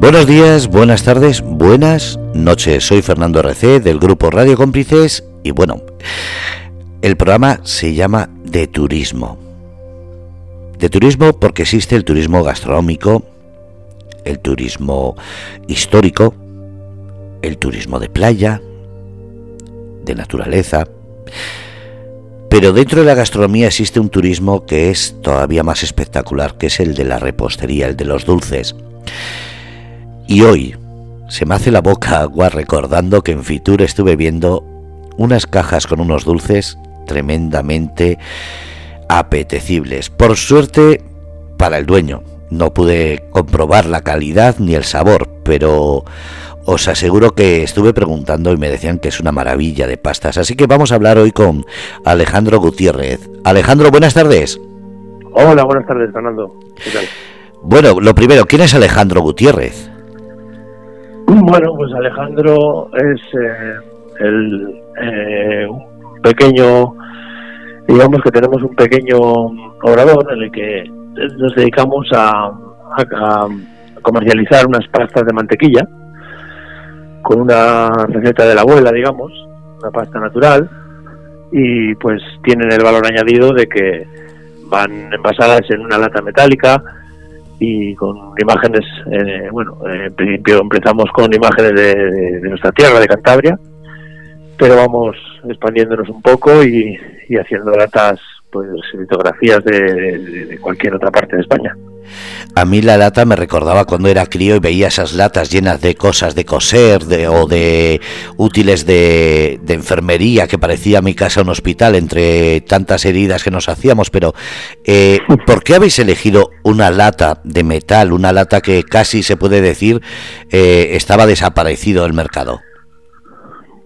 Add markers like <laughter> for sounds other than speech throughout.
Buenos días, buenas tardes, buenas noches. Soy Fernando RC del grupo Radio Cómplices y bueno, el programa se llama De Turismo. De turismo porque existe el turismo gastronómico, el turismo histórico, el turismo de playa, de naturaleza. Pero dentro de la gastronomía existe un turismo que es todavía más espectacular, que es el de la repostería, el de los dulces. Y hoy se me hace la boca agua recordando que en Fitur estuve viendo unas cajas con unos dulces tremendamente apetecibles. Por suerte para el dueño, no pude comprobar la calidad ni el sabor, pero os aseguro que estuve preguntando y me decían que es una maravilla de pastas. Así que vamos a hablar hoy con Alejandro Gutiérrez. Alejandro, buenas tardes. Hola, buenas tardes, Fernando. ¿Qué tal? Bueno, lo primero, ¿quién es Alejandro Gutiérrez? Bueno, pues Alejandro es eh, el eh, pequeño, digamos que tenemos un pequeño obrador en el que nos dedicamos a comercializar unas pastas de mantequilla con una receta de la abuela, digamos, una pasta natural, y pues tienen el valor añadido de que van envasadas en una lata metálica y con imágenes, eh, bueno, en principio empezamos con imágenes de, nuestra tierra, de Cantabria, pero vamos expandiéndonos un poco y haciendo latas, pues litografías de cualquier otra parte de España. A mí la lata me recordaba cuando era crío y veía esas latas llenas de cosas de coser de, o de útiles de, enfermería que parecía mi casa un hospital entre tantas heridas que nos hacíamos. Pero, eh, ¿por qué habéis elegido una lata de metal, una lata que casi se puede decir eh, estaba desaparecido del mercado?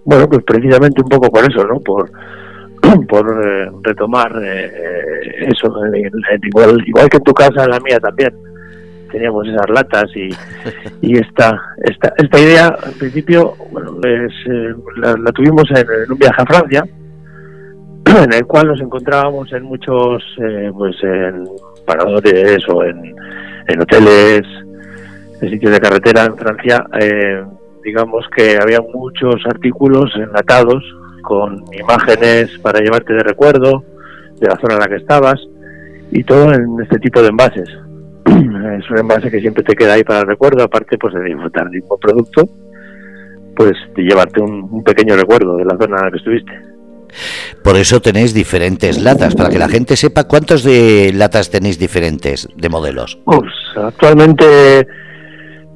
Bueno, pues precisamente un poco por eso, ¿no? Por, <coughs> por eh, retomar eso, igual, igual que en tu casa, en la mía también. Teníamos esas latas y, <laughs> y esta, esta, esta idea, al principio, bueno, eh, la, tuvimos en, un viaje a Francia, <coughs> en el cual nos encontrábamos en muchos, eh, pues en paradores o en, en hoteles, en sitios de carretera en Francia, eh, digamos que había muchos artículos enlatados con imágenes para llevarte de recuerdo de la zona en la que estabas y todo en este tipo de envases. <clears throat> es un envase que siempre te queda ahí para el recuerdo, aparte pues de disfrutar del mismo producto, pues de llevarte un, pequeño recuerdo de la zona en la que estuviste. Por eso tenéis diferentes latas, para que la gente sepa cuántos de latas tenéis diferentes de modelos. Pues actualmente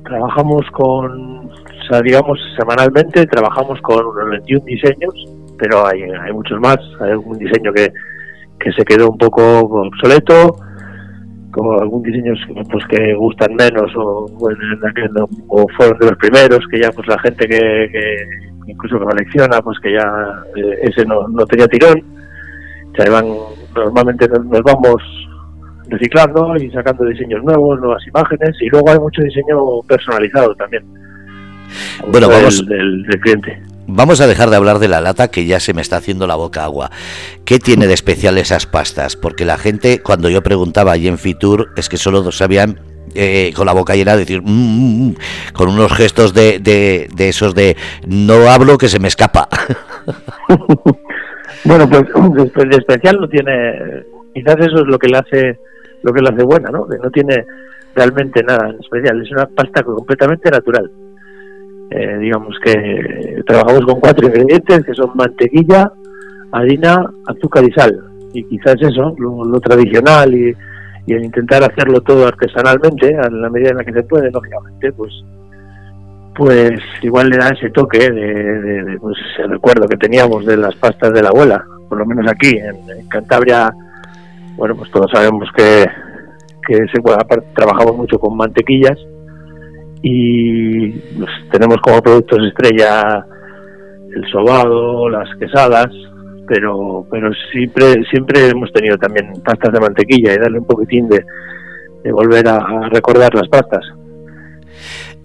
trabajamos con, o sea, digamos, semanalmente trabajamos con unos 21 diseños, pero hay, hay muchos más. Hay algún diseño que, que se quedó un poco obsoleto, como algún diseños pues que gustan menos o, o, fueron de los primeros que ya pues la gente que, incluso que colecciona pues que ya eh, ese no, no tenía tirón. Van normalmente nos vamos reciclando y sacando diseños nuevos nuevas imágenes y luego hay mucho diseño personalizado también. Bueno vamos del, del cliente Vamos a dejar de hablar de la lata que ya se me está haciendo la boca agua. ¿Qué tiene de especial esas pastas? Porque la gente, cuando yo preguntaba allí en Fitur, es que solo sabían eh, con la boca llena de decir, mm, mm, mm", con unos gestos de, de, esos de no hablo que se me escapa. <laughs> bueno, pues de especial no tiene, quizás eso es lo que le hace, lo que le hace buena, ¿no? Que no tiene realmente nada especial, es una pasta completamente natural. Eh, digamos que trabajamos con cuatro ingredientes que son mantequilla, harina, azúcar y sal. Y quizás eso, lo, tradicional y, el intentar hacerlo todo artesanalmente, a la medida en la que se puede, lógicamente, pues pues igual le da ese toque de, pues, ese recuerdo que teníamos de las pastas de la abuela, por lo menos aquí en, Cantabria, bueno, pues todos sabemos que, que se, trabajamos mucho con mantequillas y pues, tenemos como productos estrella el sobado, las quesadas, pero pero siempre siempre hemos tenido también pastas de mantequilla y darle un poquitín de, volver a, recordar las pastas.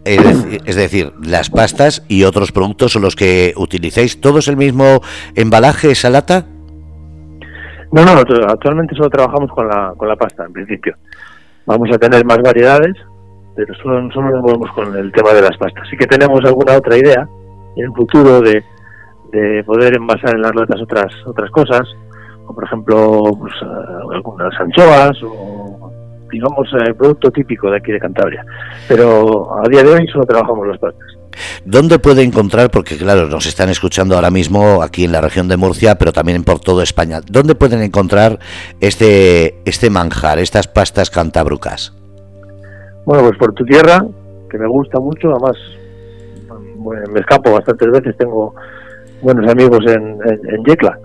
Es decir, las pastas y otros productos son los que utilizáis. ¿Todos el mismo embalaje, esa lata? No, no, actualmente solo trabajamos con la, con la pasta, en principio. Vamos a tener más variedades, pero solo, nos movemos con el tema de las pastas. Sí que tenemos alguna otra idea en el futuro de, de poder envasar en las latas otras otras cosas, como por ejemplo pues, eh, algunas anchoas o digamos el producto típico de aquí de Cantabria. Pero a día de hoy solo trabajamos las pastas. ¿Dónde puede encontrar, porque claro, nos están escuchando ahora mismo aquí en la región de Murcia, pero también por toda España, ¿dónde pueden encontrar este, este manjar, estas pastas cantabrucas? Bueno, pues por tu tierra, que me gusta mucho, además me escapo bastantes veces, tengo buenos amigos en, en, Yecla.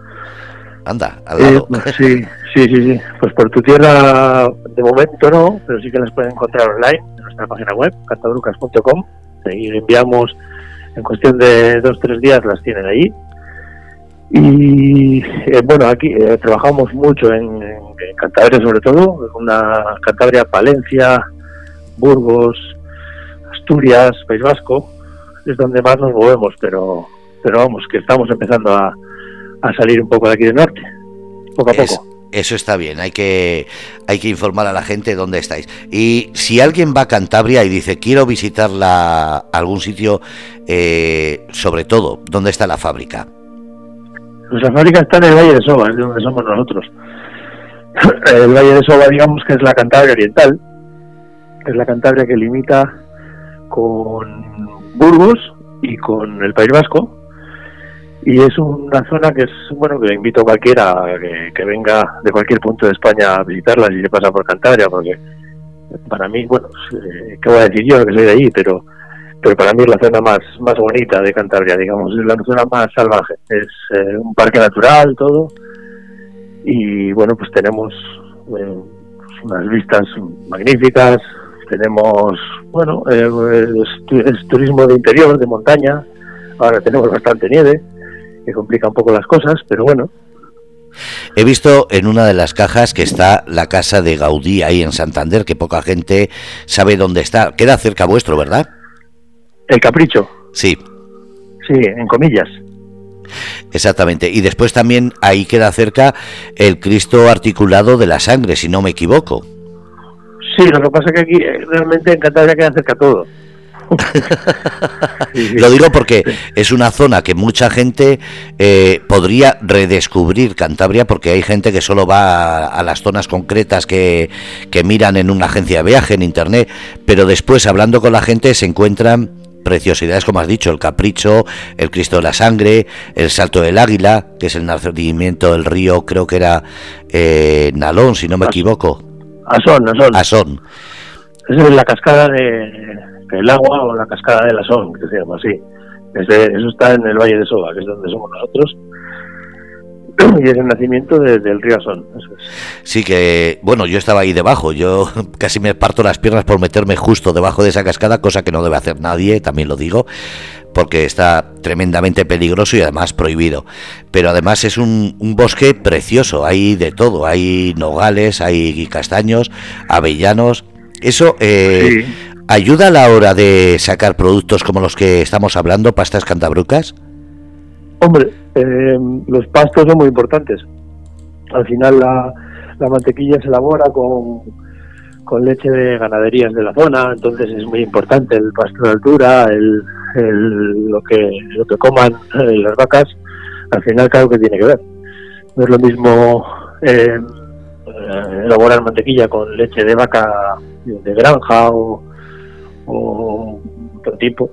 Anda, al lado. Eh, <laughs> sí, sí, sí, sí. Pues por tu tierra, de momento no, pero sí que las pueden encontrar online en nuestra página web, cantabrucas.com. Y enviamos, en cuestión de dos tres días, las tienen ahí. Y eh, bueno, aquí eh, trabajamos mucho en, en, Cantabria, sobre todo, una Cantabria, Palencia, Burgos, Asturias, País Vasco, es donde más nos movemos, pero, pero vamos, que estamos empezando a, a salir un poco de aquí del norte, poco a poco. Eso está bien, hay que, hay que informar a la gente dónde estáis. Y si alguien va a Cantabria y dice, quiero visitar la, algún sitio, eh, sobre todo, ¿dónde está la fábrica? Nuestra fábrica está en el Valle de Soba, es donde somos nosotros. <coughs> El Valle de Soba, digamos que es la Cantabria Oriental, es la Cantabria que limita con Burgos y con el País Vasco, y es una zona que es bueno que invito a cualquiera que, venga de cualquier punto de España a visitarla si se pasa por Cantabria porque para mí bueno eh, qué voy a decir yo que soy de allí pero pero para mí es la zona más más bonita de Cantabria digamos es la zona más salvaje. Es eh, un parque natural todo. Y bueno pues tenemos eh, unas vistas magníficas tenemos bueno es turismo de interior de montaña ahora tenemos bastante nieve que complica un poco las cosas, pero bueno. He visto en una de las cajas que está la casa de Gaudí ahí en Santander, que poca gente sabe dónde está. Queda cerca vuestro, ¿verdad? El Capricho. Sí. Sí, en comillas. Exactamente. Y después también ahí queda cerca el Cristo articulado de la sangre, si no me equivoco. Sí, lo que pasa es que aquí eh, realmente en Cantabria queda cerca todo. <laughs> Lo digo porque es una zona que mucha gente eh, podría redescubrir Cantabria porque hay gente que solo va a, las zonas concretas que, que miran en una agencia de viaje, en internet, pero después hablando con la gente se encuentran preciosidades, como has dicho, el capricho, el Cristo de la Sangre, el Salto del Águila, que es el nacimiento del río, creo que era eh, Nalón, si no me equivoco. Asón, Asón. Asón. Esa es la cascada de, el agua o la cascada de la Son, que se llama así. eso está en el Valle de Soba, que es donde somos nosotros. <clears throat> Y es el nacimiento del río Son. Sí, que bueno, yo estaba ahí debajo. Yo <laughs> casi me parto las piernas por meterme justo debajo de esa cascada, cosa que no debe hacer nadie, también lo digo, porque está tremendamente peligroso y además prohibido. Pero además es un, bosque precioso, hay de todo, hay nogales, hay castaños, avellanos. Eso eh, ¿Ayuda a la hora de sacar productos como los que estamos hablando, pastas cantabrucas? Hombre, eh, los pastos son muy importantes. Al final la, mantequilla se elabora con, leche de ganaderías de la zona, entonces es muy importante el pasto de altura, el, lo que lo que coman eh, las vacas, al final claro que tiene que ver. No es lo mismo eh, elaborar mantequilla con leche de vaca de granja o otro tipo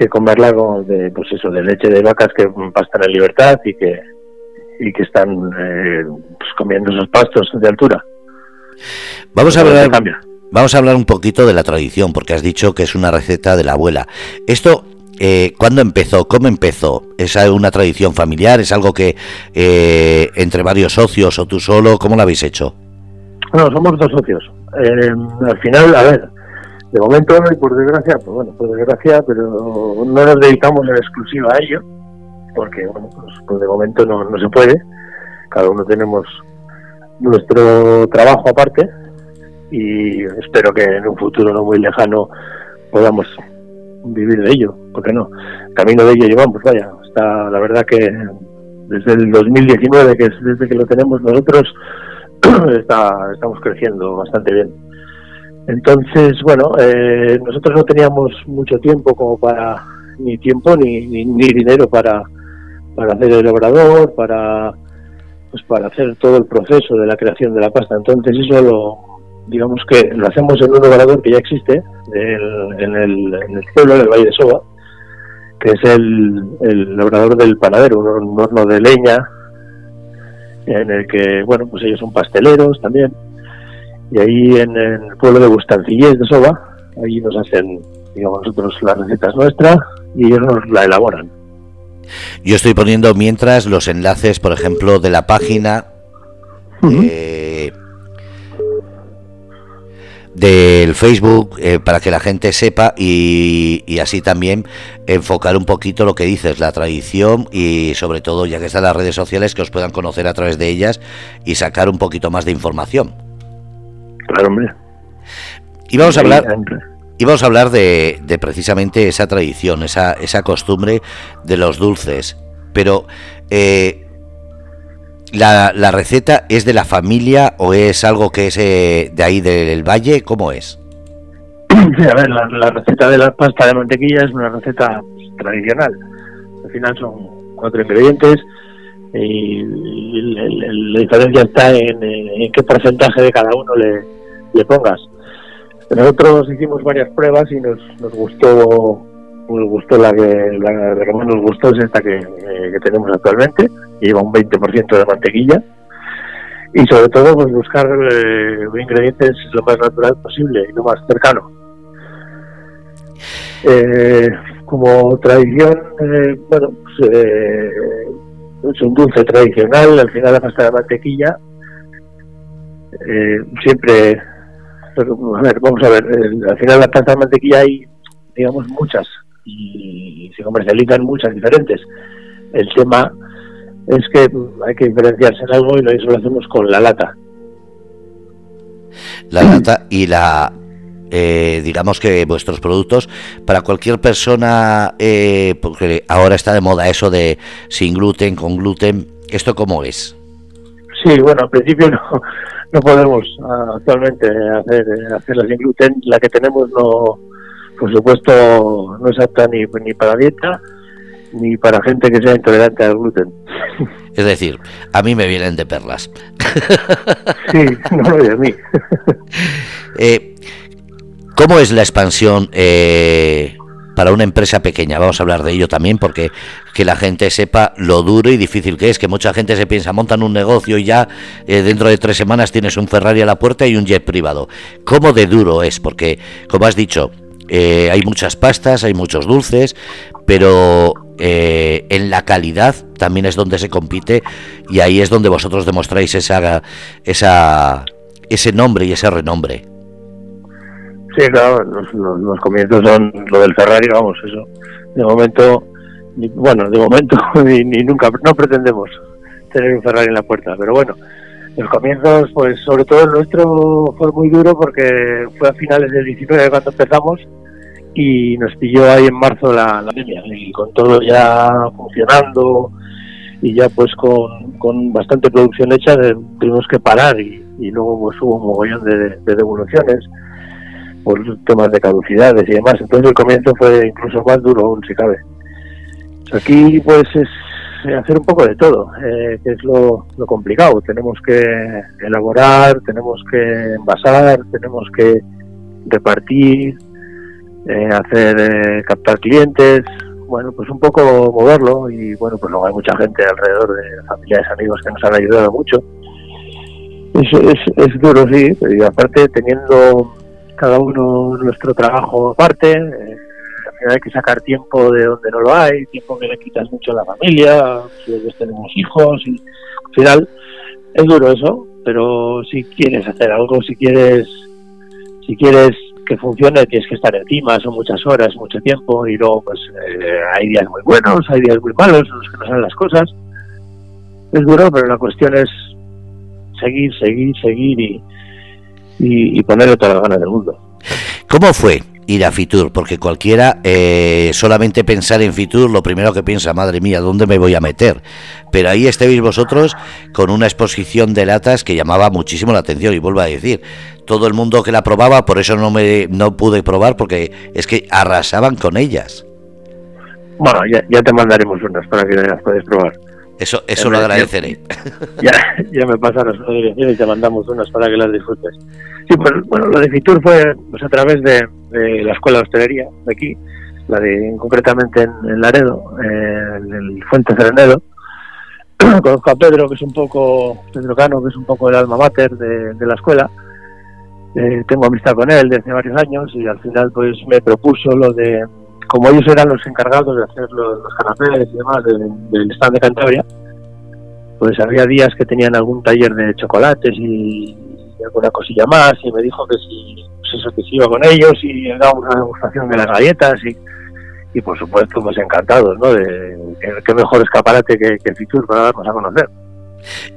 que comerla con de pues eso de leche de vacas que pastan en libertad y que y que están eh, pues comiendo esos pastos de altura vamos a hablar vamos a hablar un poquito de la tradición porque has dicho que es una receta de la abuela esto eh, ¿Cuándo empezó? ¿Cómo empezó? ¿Es una tradición familiar? ¿Es algo que eh, entre varios socios o tú solo? ¿Cómo lo habéis hecho? No, somos dos socios. Eh, al final, a ver, de momento, y por desgracia, pues bueno, por desgracia, pero no nos dedicamos en exclusiva a ello, porque bueno, pues, pues de momento no, no se puede. Cada uno tenemos nuestro trabajo aparte y espero que en un futuro no muy lejano podamos vivir de ello, porque no, camino de ello llevamos, vaya, está la verdad que desde el 2019, que es desde que lo tenemos nosotros, <clears throat> está, estamos creciendo bastante bien. Entonces, bueno, eh, nosotros no teníamos mucho tiempo como para, ni tiempo ni, ni, dinero para, para hacer el obrador, para, pues para hacer todo el proceso de la creación de la pasta. Entonces eso lo, digamos que lo hacemos en un obrador que ya existe en, el, en el pueblo del Valle de Soba, que es el, el obrador del panadero, un horno de leña en el que, bueno, pues ellos son pasteleros también. Y ahí en, el pueblo de Bustancillés de Soba, ahí nos hacen, digamos, nosotros las recetas nuestras y ellos nos la elaboran. Yo estoy poniendo mientras los enlaces, por ejemplo, de la página eh, del Facebook eh, para que la gente sepa y, y, así también enfocar un poquito lo que dices, la tradición y sobre todo, ya que están las redes sociales, que os puedan conocer a través de ellas y sacar un poquito más de información. Claro, hombre. Y vamos a hablar... Y vamos a hablar de, precisamente esa tradición, esa, esa costumbre de los dulces. Pero, eh, la, ¿la receta es de la familia o es algo que es eh, de ahí del valle? ¿Cómo es? <clears throat> Sí, a ver, la, receta de la pasta de mantequilla es una receta tradicional. Al final son cuatro ingredientes y, la diferencia está en, en, qué porcentaje de cada uno le, le pongas. Nosotros hicimos varias pruebas y nos, nos gustó nos gustó la que, la, que más nos gustó es esta que, eh, tenemos actualmente, que lleva un 20% de mantequilla y sobre todo pues buscar eh, ingredientes lo más natural posible y lo más cercano. Eh, como tradición, bueno, pues, es un dulce tradicional, al final la pasta de mantequilla siempre a ver, vamos a ver, al final la pasta de mantequilla hay, digamos, muchas y se comercializan muchas diferentes. El tema es que hay que diferenciarse en algo y eso lo hacemos con la lata. La lata y la, eh, digamos que vuestros productos para cualquier persona, eh, porque ahora está de moda eso de sin gluten, con gluten, ¿esto cómo es? Sí, bueno, al principio no, no podemos ah, actualmente hacer eh, hacerla sin gluten. La que tenemos no, por supuesto, no es apta ni, ni para dieta ni para gente que sea intolerante al gluten. <laughs> Es decir, a mí me vienen de perlas. Sí, no lo de a mí. <laughs> Eh, ¿Cómo es la expansión eh, para una empresa pequeña. Vamos a hablar de ello también porque que la gente sepa lo duro y difícil que es, que mucha gente se piensa, montan un negocio y ya eh, dentro de tres semanas tienes un Ferrari a la puerta y un jet privado. ¿Cómo de duro es? Porque, como has dicho, eh, hay muchas pastas, hay muchos dulces, pero eh, en la calidad también es donde se compite y ahí es donde vosotros demostráis esa, esa, ese nombre y ese renombre. Sí, claro, los, comienzos son lo del Ferrari, vamos, eso. De momento, bueno, de momento <laughs> ni, nunca, no pretendemos tener un Ferrari en la puerta, pero bueno, los comienzos, pues sobre todo el nuestro fue muy duro porque fue a finales del 19 cuando empezamos y nos pilló ahí en marzo la, la y con todo ya funcionando y ya pues con, con bastante producción hecha tuvimos que parar y, luego pues hubo un mogollón de devoluciones por temas de caducidades y demás. Entonces el comienzo fue incluso más duro aún, si cabe. Aquí pues es hacer un poco de todo, eh, que es lo, complicado. Tenemos que elaborar, tenemos que envasar, tenemos que repartir, eh, hacer eh, captar clientes, bueno, pues un poco moverlo y bueno, pues luego hay mucha gente alrededor de familiares, amigos que nos han ayudado mucho. Es, es, es duro, sí, y aparte teniendo cada uno nuestro trabajo aparte. Eh, hay que sacar tiempo de donde no lo hay, tiempo que le quitas mucho a la familia, si ellos tenemos hijos, y al final es duro eso, pero si quieres hacer algo, si quieres, si quieres que funcione, tienes que estar encima, son muchas horas, mucho tiempo, y luego pues eh, hay días muy buenos, hay días muy malos, los que no salen las cosas. Es duro, pero la cuestión es seguir, seguir, seguir y, y, ponerle todas las ganas del mundo. ¿Cómo fue ir a Fitur, porque cualquiera eh, solamente pensar en Fitur, lo primero que piensa, madre mía, ¿dónde me voy a meter? Pero ahí estéis vosotros con una exposición de latas que llamaba muchísimo la atención y vuelvo a decir, todo el mundo que la probaba, por eso no me no pude probar porque es que arrasaban con ellas. Bueno, ya, te mandaremos unas para que las puedas probar. Eso, eso lo agradeceré. <laughs> Ya, ya me pasas la dirección y te mandamos unas para que las disfrutes. Sí, pues bueno, lo de Fitur fue pues, a través de, la escuela de hostelería de aquí, la de concretamente en, Laredo, en el Fuente Serenedo. <clears throat> Conozco a Pedro, que es un poco, Pedro Cano, que es un poco el alma mater de, la escuela. Eh, tengo amistad con él desde varios años y al final pues me propuso lo de, como ellos eran los encargados de hacer los, canapés y demás del stand de Cantabria, pues había días que tenían algún taller de chocolates y alguna cosilla más y me dijo que si, pues eso, que iba con ellos y daba una degustación de las galletas y, y por supuesto pues encantados, ¿no? De, qué mejor escaparate que, que Fitur para darnos a conocer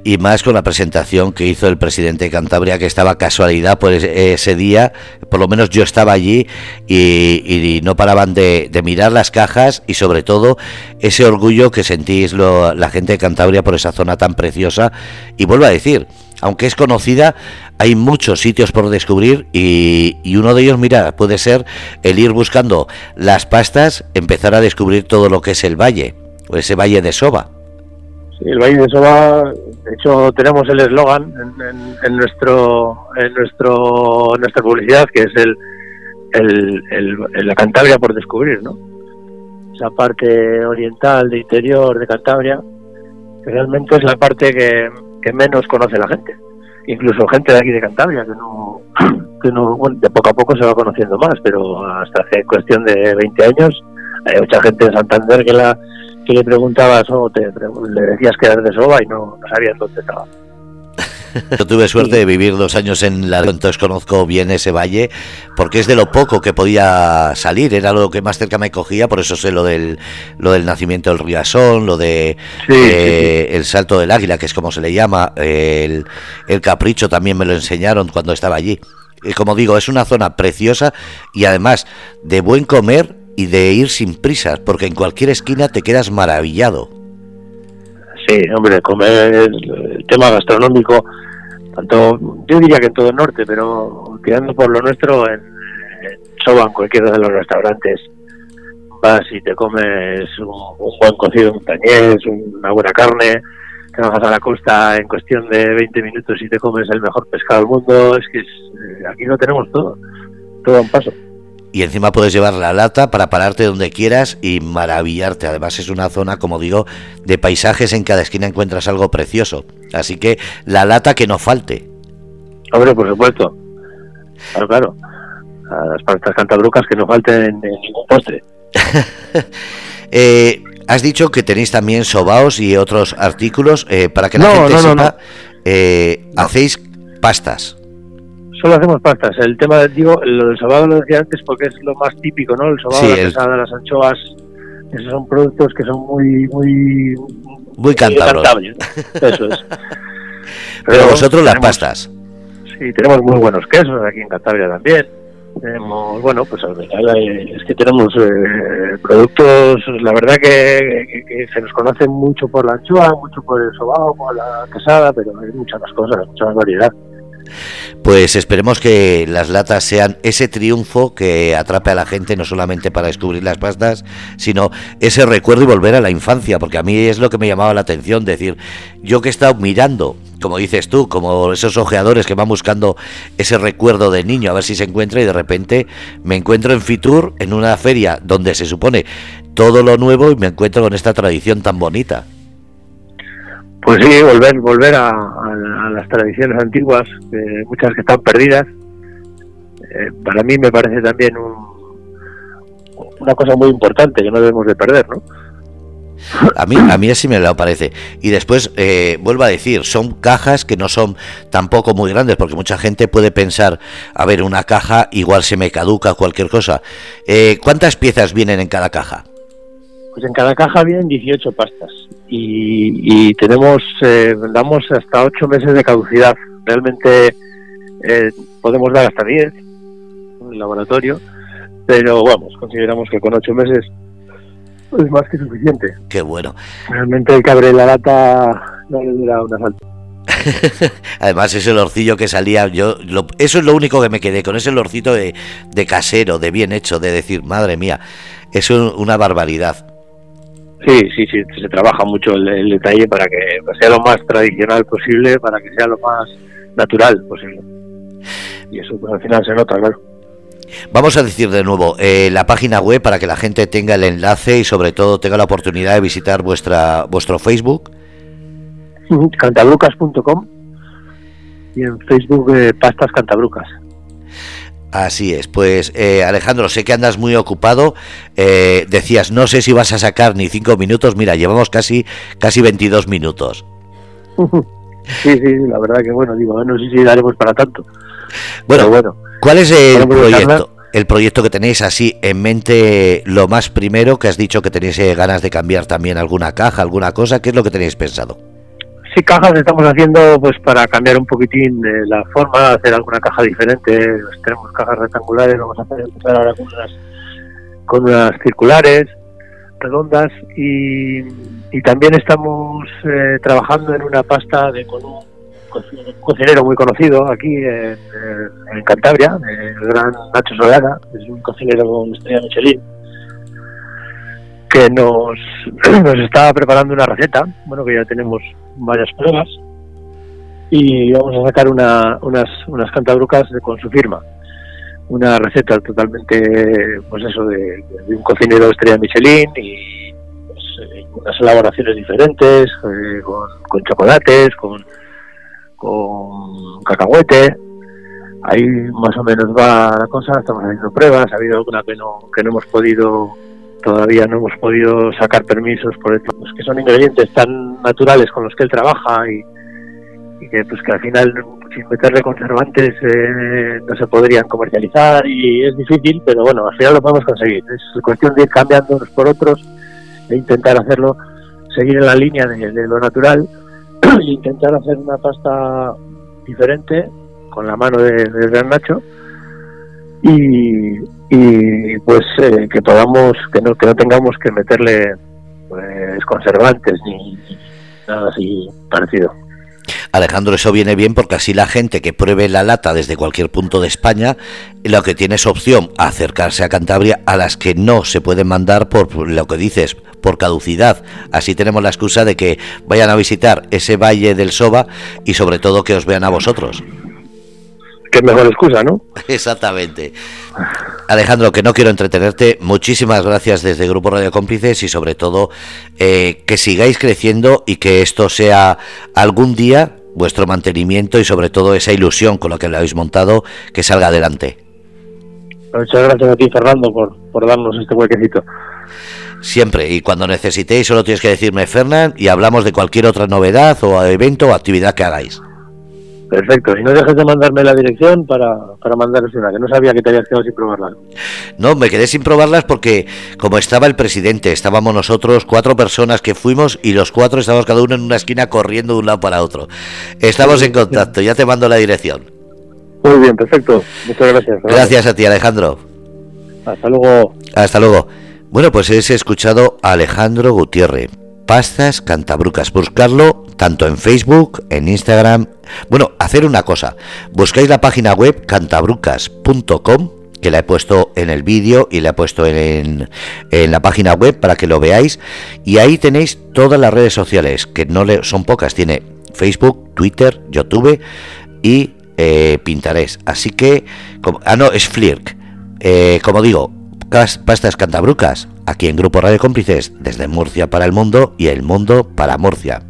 y más con la presentación que hizo el presidente de Cantabria, que estaba casualidad por ese día, por lo menos yo estaba allí y, no paraban de, mirar las cajas y sobre todo ese orgullo que sentís la gente de Cantabria por esa zona tan preciosa. Y vuelvo a decir, aunque es conocida, hay muchos sitios por descubrir y, y, uno de ellos, mira, puede ser el ir buscando las pastas, empezar a descubrir todo lo que es el valle, o ese valle de Soba el Valle de Soba, de hecho, tenemos el eslogan en, nuestro, en nuestro, nuestra publicidad, que es el, el, la Cantabria por descubrir, ¿no? Esa parte oriental, de interior de Cantabria, que realmente es la parte que, menos conoce la gente. Incluso gente de aquí de Cantabria, que no, <clears throat> que no de poco a poco se va conociendo más, pero hasta hace cuestión de 20 años hay mucha gente en Santander que la que le preguntabas o te, le decías que eras de Soba y no, sabías dónde estaba. <laughs> Yo tuve suerte de vivir dos años en la entonces conozco bien ese valle, porque es de lo poco que podía salir, era lo que más cerca me cogía, por eso sé lo del, lo del nacimiento del Riasón, lo de eh, el salto del águila, que es como se le llama, el, el capricho también me lo enseñaron cuando estaba allí. Y como digo, es una zona preciosa y además de buen comer y de ir sin prisas, porque en cualquier esquina te quedas maravillado. Sí, hombre, comer el tema gastronómico, tanto yo diría que en todo el norte, pero tirando por lo nuestro, en, en cualquiera de los restaurantes, vas y te comes un, buen cocido montañés, una buena carne, te bajas a la costa en cuestión de 20 minutos y te comes el mejor pescado del mundo, es que eh, aquí no tenemos todo, todo a un paso y encima puedes llevar la lata para pararte donde quieras y maravillarte. Además es una zona, como digo, de paisajes, en cada esquina encuentras algo precioso. Así que la lata que no falte. Hombre, por supuesto. Claro, claro. A las pastas cantabrucas que no falten en ningún postre. <laughs> eh, has dicho que tenéis también sobaos y otros artículos. Eh, para que la gente sepa, eh, hacéis pastas solo hacemos pastas. El tema, digo, lo del sobado lo decía antes porque es lo más típico, ¿no? El sobado, la pesada, las anchoas, esos son productos que son muy, muy... Muy cántabros. Eso es. <laughs> Pero, vosotros las pastas. Sí, tenemos muy buenos quesos aquí en Cantabria también. Tenemos, bueno, pues al final es que tenemos eh, productos, la verdad que, se nos conocen mucho por la anchoa, mucho por el sobao, por la quesada, pero hay muchas más cosas, mucha más variedad. Pues esperemos que las latas sean ese triunfo que atrape a la gente no solamente para descubrir las pastas, sino ese recuerdo y volver a la infancia, porque a mí es lo que me llamaba la atención, decir, yo que he estado mirando, como dices tú, como esos ojeadores que van buscando ese recuerdo de niño, a ver si se encuentra y de repente me encuentro en Fitur, en una feria donde se supone todo lo nuevo y me encuentro con esta tradición tan bonita. Pues sí, volver, volver a, las tradiciones antiguas, muchas que están perdidas. Eh, para mí me parece también una cosa muy importante que no debemos de perder, ¿no? A mí, a mí así me lo parece. Y después, eh, vuelvo a decir, son cajas que no son tampoco muy grandes, porque mucha gente puede pensar, a ver, una caja igual se me caduca cualquier cosa. Eh, ¿Cuántas piezas vienen en cada caja? Pues en cada caja vienen 18 pastas y, tenemos, eh, damos hasta 8 meses de caducidad. Realmente eh, podemos dar hasta 10 en el laboratorio, pero vamos, consideramos que con ocho meses es más que suficiente. Qué bueno. Realmente el que abre la lata no le dura un asalto. <laughs> Además, ese lorcillo que salía, yo eso es lo único que me quedé con ese lorcito de, de casero, de bien hecho, de decir, madre mía, es una barbaridad. Sí, sí, sí, se trabaja mucho el, detalle para que sea lo más tradicional posible, para que sea lo más natural posible. Y eso pues al final se nota, claro. Vamos a decir de nuevo eh, la página web para que la gente tenga el enlace y sobre todo tenga la oportunidad de visitar vuestra vuestro Facebook. Cantabrucas.com y en Facebook eh, Pastas Cantabrucas. Así es, pues eh, Alejandro, sé que andas muy ocupado. Eh, decías, no sé si vas a sacar ni cinco minutos. Mira, llevamos casi casi 22 minutos. <laughs> Sí, sí, la verdad que bueno, digo, no sé si daremos para tanto. Bueno, bueno ¿cuál es el proyecto? El proyecto que tenéis así en mente, lo más primero que has dicho que tenéis eh, ganas de cambiar también alguna caja, alguna cosa, ¿qué es lo que tenéis pensado? Sí, cajas estamos haciendo pues para cambiar un poquitín la forma, hacer alguna caja diferente. Pues, tenemos cajas rectangulares, vamos a hacer empezar ahora con unas, con unas circulares, redondas y, también estamos eh, trabajando en una pasta de con un cocinero muy conocido aquí en, en Cantabria, el gran Nacho Solana, es un cocinero con estrella Michelin que nos, <clears throat> nos está preparando una receta, bueno, que ya tenemos varias pruebas, y vamos a sacar una, unas, unas cantabrucas con su firma. Una receta totalmente, pues eso, de, un cocinero estrella Michelin y pues, eh, unas elaboraciones diferentes, eh, con, chocolates, con, con cacahuete. Ahí más o menos va la cosa, estamos haciendo pruebas, ha habido alguna que no, que no hemos podido todavía no hemos podido sacar permisos por esto, pues que son ingredientes tan naturales con los que él trabaja y, que pues que al final sin meterle conservantes eh, no se podrían comercializar y es difícil, pero bueno, al final lo podemos conseguir. Es cuestión de ir cambiando unos por otros e intentar hacerlo, seguir en la línea de, lo natural <clears throat> e intentar hacer una pasta diferente con la mano de, de Gran Nacho y, y pues eh, que podamos que no que no tengamos que meterle pues, conservantes ni nada así parecido Alejandro, eso viene bien porque así la gente que pruebe la lata desde cualquier punto de España, lo que tiene es opción acercarse a Cantabria a las que no se pueden mandar por lo que dices, por caducidad. Así tenemos la excusa de que vayan a visitar ese valle del Soba y sobre todo que os vean a vosotros qué mejor excusa, ¿no? <laughs> Exactamente. Alejandro, que no quiero entretenerte, muchísimas gracias desde Grupo Radio Cómplices y sobre todo eh, que sigáis creciendo y que esto sea algún día vuestro mantenimiento y sobre todo esa ilusión con la que lo habéis montado, que salga adelante. Muchas gracias a ti, Fernando, por, por darnos este huequecito. Siempre, y cuando necesitéis solo tienes que decirme, Fernán, y hablamos de cualquier otra novedad o evento o actividad que hagáis. Perfecto, y no dejes de mandarme la dirección para, para mandaros una, que no sabía que te habías quedado sin probarlas. No, me quedé sin probarlas porque como estaba el presidente, estábamos nosotros, cuatro personas que fuimos y los cuatro estábamos cada uno en una esquina corriendo de un lado para otro. Estamos en contacto, ya te mando la dirección. Muy bien, perfecto. Muchas gracias. Gracias a ti, Alejandro. Hasta luego. Hasta luego. Bueno, pues he escuchado a Alejandro Gutiérrez. Pastas Cantabrucas. Buscarlo tanto en Facebook, en Instagram. Bueno, hacer una cosa. Buscáis la página web cantabrucas.com que la he puesto en el vídeo y la he puesto en, en, la página web para que lo veáis. Y ahí tenéis todas las redes sociales, que no le, son pocas. Tiene Facebook, Twitter, YouTube y eh, Pinterest. Así que, como, ah, no, es Flirk. Eh, como digo, pastas cantabrucas aquí en Grupo Radio Cómplices, desde Murcia para el mundo y el mundo para Murcia.